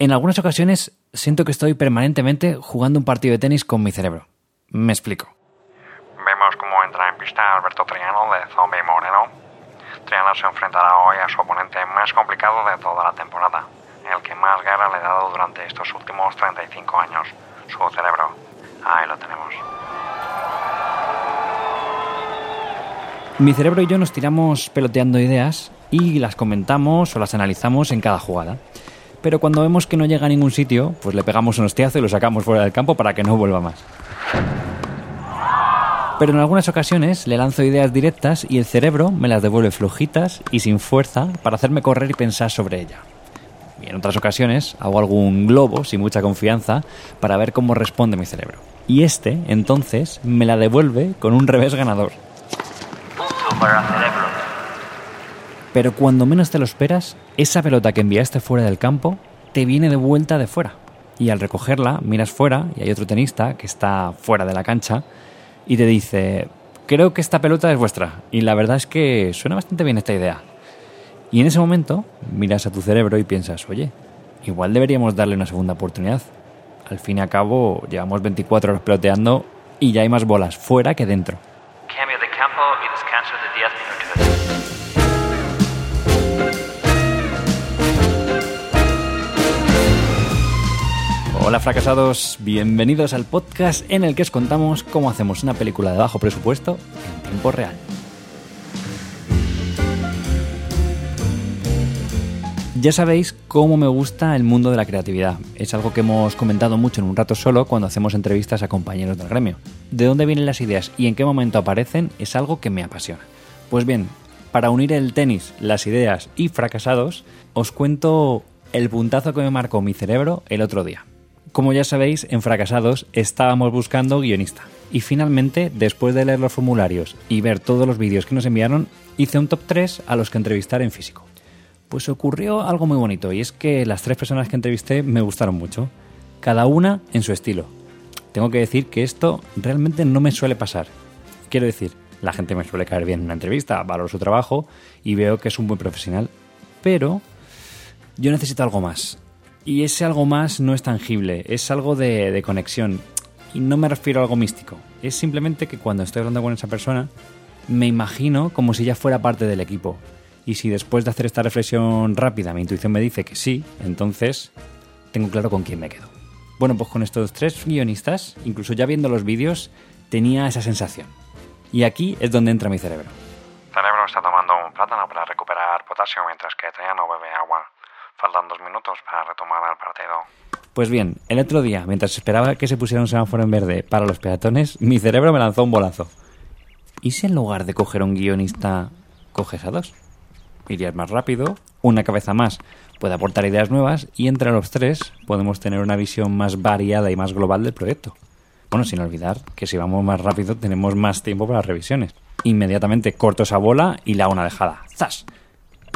En algunas ocasiones siento que estoy permanentemente jugando un partido de tenis con mi cerebro. Me explico. Vemos cómo entra en pista Alberto Triano de Zombie Moreno. Triano se enfrentará hoy a su oponente más complicado de toda la temporada, el que más guerra le ha dado durante estos últimos 35 años, su cerebro. Ahí lo tenemos. Mi cerebro y yo nos tiramos peloteando ideas y las comentamos o las analizamos en cada jugada. Pero cuando vemos que no llega a ningún sitio, pues le pegamos un hostiazo y lo sacamos fuera del campo para que no vuelva más. Pero en algunas ocasiones le lanzo ideas directas y el cerebro me las devuelve flojitas y sin fuerza para hacerme correr y pensar sobre ella. Y en otras ocasiones hago algún globo sin mucha confianza para ver cómo responde mi cerebro. Y este, entonces, me la devuelve con un revés ganador. Pero cuando menos te lo esperas, esa pelota que enviaste fuera del campo te viene de vuelta de fuera. Y al recogerla, miras fuera y hay otro tenista que está fuera de la cancha y te dice, creo que esta pelota es vuestra. Y la verdad es que suena bastante bien esta idea. Y en ese momento miras a tu cerebro y piensas, oye, igual deberíamos darle una segunda oportunidad. Al fin y al cabo, llevamos 24 horas peloteando y ya hay más bolas fuera que dentro. Hola fracasados, bienvenidos al podcast en el que os contamos cómo hacemos una película de bajo presupuesto en tiempo real. Ya sabéis cómo me gusta el mundo de la creatividad. Es algo que hemos comentado mucho en un rato solo cuando hacemos entrevistas a compañeros del gremio. De dónde vienen las ideas y en qué momento aparecen es algo que me apasiona. Pues bien, para unir el tenis, las ideas y fracasados, os cuento el puntazo que me marcó mi cerebro el otro día. Como ya sabéis, en Fracasados estábamos buscando guionista. Y finalmente, después de leer los formularios y ver todos los vídeos que nos enviaron, hice un top 3 a los que entrevistar en físico. Pues ocurrió algo muy bonito y es que las tres personas que entrevisté me gustaron mucho, cada una en su estilo. Tengo que decir que esto realmente no me suele pasar. Quiero decir, la gente me suele caer bien en una entrevista, valoro su trabajo y veo que es un buen profesional, pero yo necesito algo más. Y ese algo más no es tangible, es algo de, conexión. Y no me refiero a algo místico, es simplemente que cuando estoy hablando con esa persona, me imagino como si ya fuera parte del equipo. Y si después de hacer esta reflexión rápida mi intuición me dice que sí, entonces tengo claro con quién me quedo. Bueno, pues con estos tres guionistas, incluso ya viendo los vídeos, tenía esa sensación. Y aquí es donde entra mi cerebro. Cerebro está tomando un plátano para recuperar potasio mientras que Triano bebe agua. Faltan dos minutos para retomar el partido. Pues bien, el otro día, mientras esperaba que se pusiera un semáforo en verde para los peatones, mi cerebro me lanzó un bolazo. ¿Y si en lugar de coger un guionista, coges a dos? Irías más rápido, una cabeza más puede aportar ideas nuevas y entre los tres podemos tener una visión más variada y más global del proyecto. Bueno, sin olvidar que si vamos más rápido tenemos más tiempo para las revisiones. Inmediatamente corto esa bola y la una dejada. ¡Zas!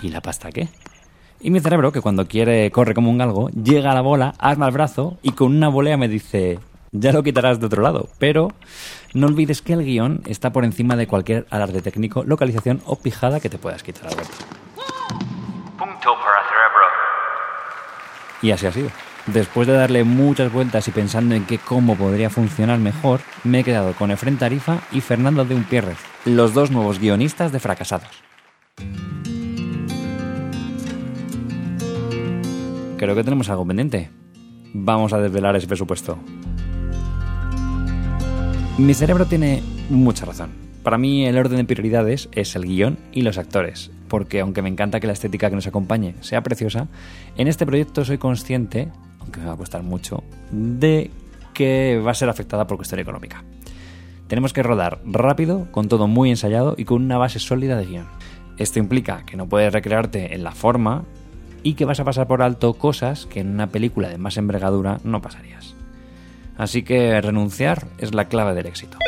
¿Y la pasta qué? Y mi cerebro, que cuando quiere corre como un galgo, llega a la bola, arma el brazo y con una volea me dice, ya lo quitarás de otro lado, pero no olvides que el guion está por encima de cualquier alarde técnico, localización o pijada que te puedas quitar, Alberto. Punto para cerebro. Y así ha sido. Después de darle muchas vueltas y pensando en qué cómo podría funcionar mejor, me he quedado con Efren Tarifa y Fernando de Unpierrez, los dos nuevos guionistas de Fracasados. Creo que tenemos algo pendiente. Vamos a desvelar ese presupuesto. Mi cerebro tiene mucha razón. Para mí el orden de prioridades es el guion y los actores, porque aunque me encanta que la estética que nos acompañe sea preciosa, en este proyecto soy consciente, aunque me va a costar mucho, de que va a ser afectada por cuestión económica. Tenemos que rodar rápido, con todo muy ensayado y con una base sólida de guion. Esto implica que no puedes recrearte en la forma y que vas a pasar por alto cosas que en una película de más envergadura no pasarías. Así que renunciar es la clave del éxito.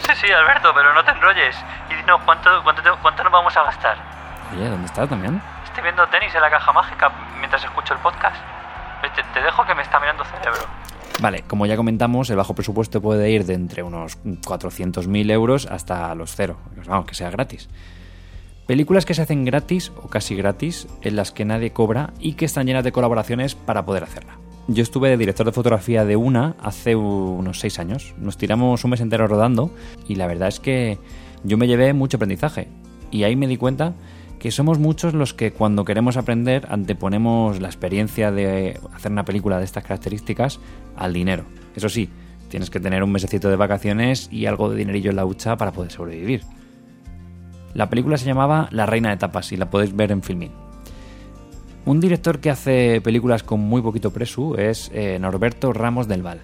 Sí, sí, Alberto, pero no te enrolles. Y dinos cuánto, cuánto, cuánto nos vamos a gastar. Oye, ¿dónde estás también? Estoy viendo tenis en la caja mágica mientras escucho el podcast. Te, te dejo que me está mirando cerebro. Vale, como ya comentamos, el bajo presupuesto puede ir de entre unos 400.000 euros hasta los cero. Vamos, que sea gratis. Películas que se hacen gratis o casi gratis, en las que nadie cobra y que están llenas de colaboraciones para poder hacerla. Yo estuve de director de fotografía de una hace unos seis años. Nos tiramos un mes entero rodando y la verdad es que yo me llevé mucho aprendizaje. Y ahí me di cuenta que somos muchos los que cuando queremos aprender anteponemos la experiencia de hacer una película de estas características al dinero. Eso sí, tienes que tener un mesecito de vacaciones y algo de dinerillo en la hucha para poder sobrevivir. La película se llamaba La Reina de Tapas y la podéis ver en Filmin. Un director que hace películas con muy poquito presu es eh, Norberto Ramos del Val.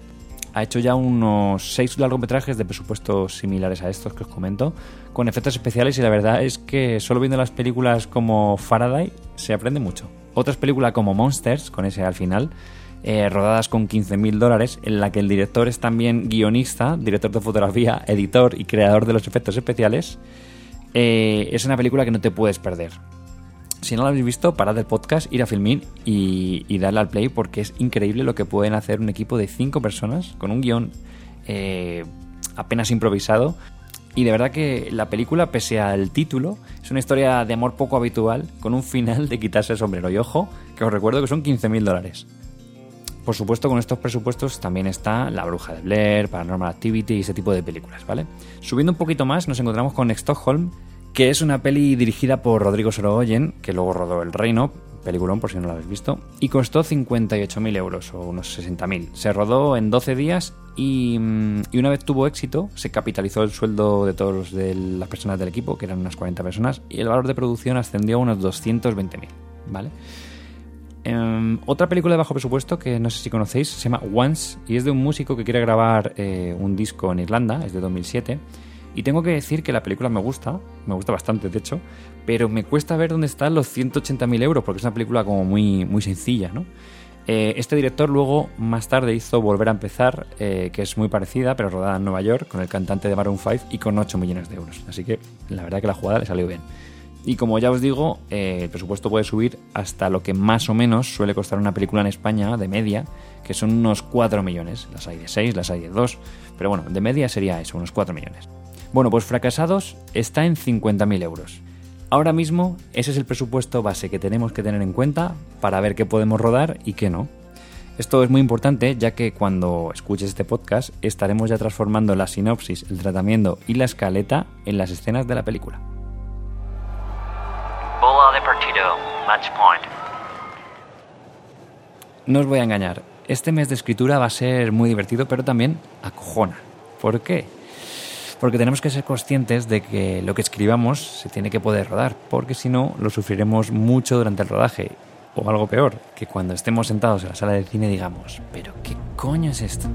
Ha hecho ya unos seis largometrajes de presupuestos similares a estos que os comento, con efectos especiales y la verdad es que solo viendo las películas como Faraday se aprende mucho. Otras películas como Monsters, con ese al final, eh, rodadas con 15.000 dólares, en la que el director es también guionista, director de fotografía, editor y creador de los efectos especiales, eh, es una película que no te puedes perder. Si no la habéis visto, parad el podcast, ir a Filmin y, darle al play porque es increíble lo que pueden hacer un equipo de cinco personas con un guion eh, apenas improvisado. Y de verdad que la película, pese al título, es una historia de amor poco habitual con un final de quitarse el sombrero. Y ojo, que os recuerdo que son 15.000 dólares. Por supuesto, con estos presupuestos también está La Bruja de Blair, Paranormal Activity y ese tipo de películas, ¿vale? Subiendo un poquito más, nos encontramos con Stockholm, que es una peli dirigida por Rodrigo Sorogoyen, que luego rodó El Reino, peliculón por si no lo habéis visto, y costó 58.000 euros o unos 60.000. Se rodó en 12 días y, mm, y, una vez tuvo éxito, se capitalizó el sueldo de todas de las personas del equipo, que eran unas 40 personas, y el valor de producción ascendió a unos 220.000, ¿vale? Eh, otra película de bajo presupuesto que no sé si conocéis se llama Once y es de un músico que quiere grabar eh, un disco en Irlanda, es de 2007. Y tengo que decir que la película me gusta, me gusta bastante de hecho, pero me cuesta ver dónde están los 180.000 euros porque es una película como muy, muy sencilla, ¿no? Eh, este director luego más tarde hizo Volver a empezar, eh, que es muy parecida, pero rodada en Nueva York, con el cantante de Maroon 5 y con 8 millones de euros. Así que la verdad que la jugada le salió bien. Y como ya os digo, eh, el presupuesto puede subir hasta lo que más o menos suele costar una película en España de media, que son unos 4 millones. Las hay de 6, las hay de 2, pero bueno, de media sería eso, unos 4 millones. Bueno, pues Fracasados está en 50.000 euros. Ahora mismo ese es el presupuesto base que tenemos que tener en cuenta para ver qué podemos rodar y qué no. Esto es muy importante ya que cuando escuches este podcast estaremos ya transformando la sinopsis, el tratamiento y la escaleta en las escenas de la película. No os voy a engañar, este mes de escritura va a ser muy divertido, pero también acojona. ¿Por qué? Porque tenemos que ser conscientes de que lo que escribamos se tiene que poder rodar, porque si no lo sufriremos mucho durante el rodaje. O algo peor, que cuando estemos sentados en la sala de cine digamos, pero ¿qué coño es esto?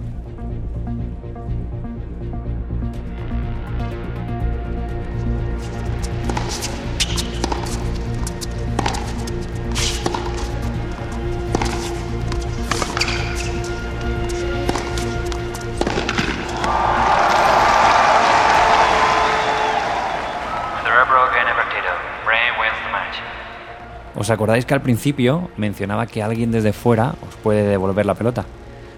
¿Os acordáis que al principio mencionaba que alguien desde fuera os puede devolver la pelota?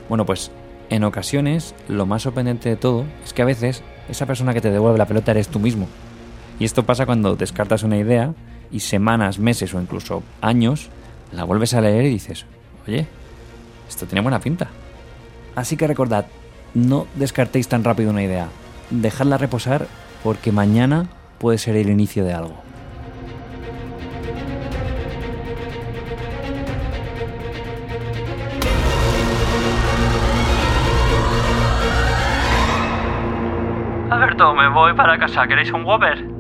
Bueno, pues en ocasiones lo más sorprendente de todo es que a veces esa persona que te devuelve la pelota eres tú mismo. Y esto pasa cuando descartas una idea y semanas, meses o incluso años la vuelves a leer y dices, oye, esto tiene buena pinta. Así que recordad, no descartéis tan rápido una idea. Dejadla reposar porque mañana puede ser el inicio de algo. Alberto, me voy para casa. ¿Queréis un Whopper?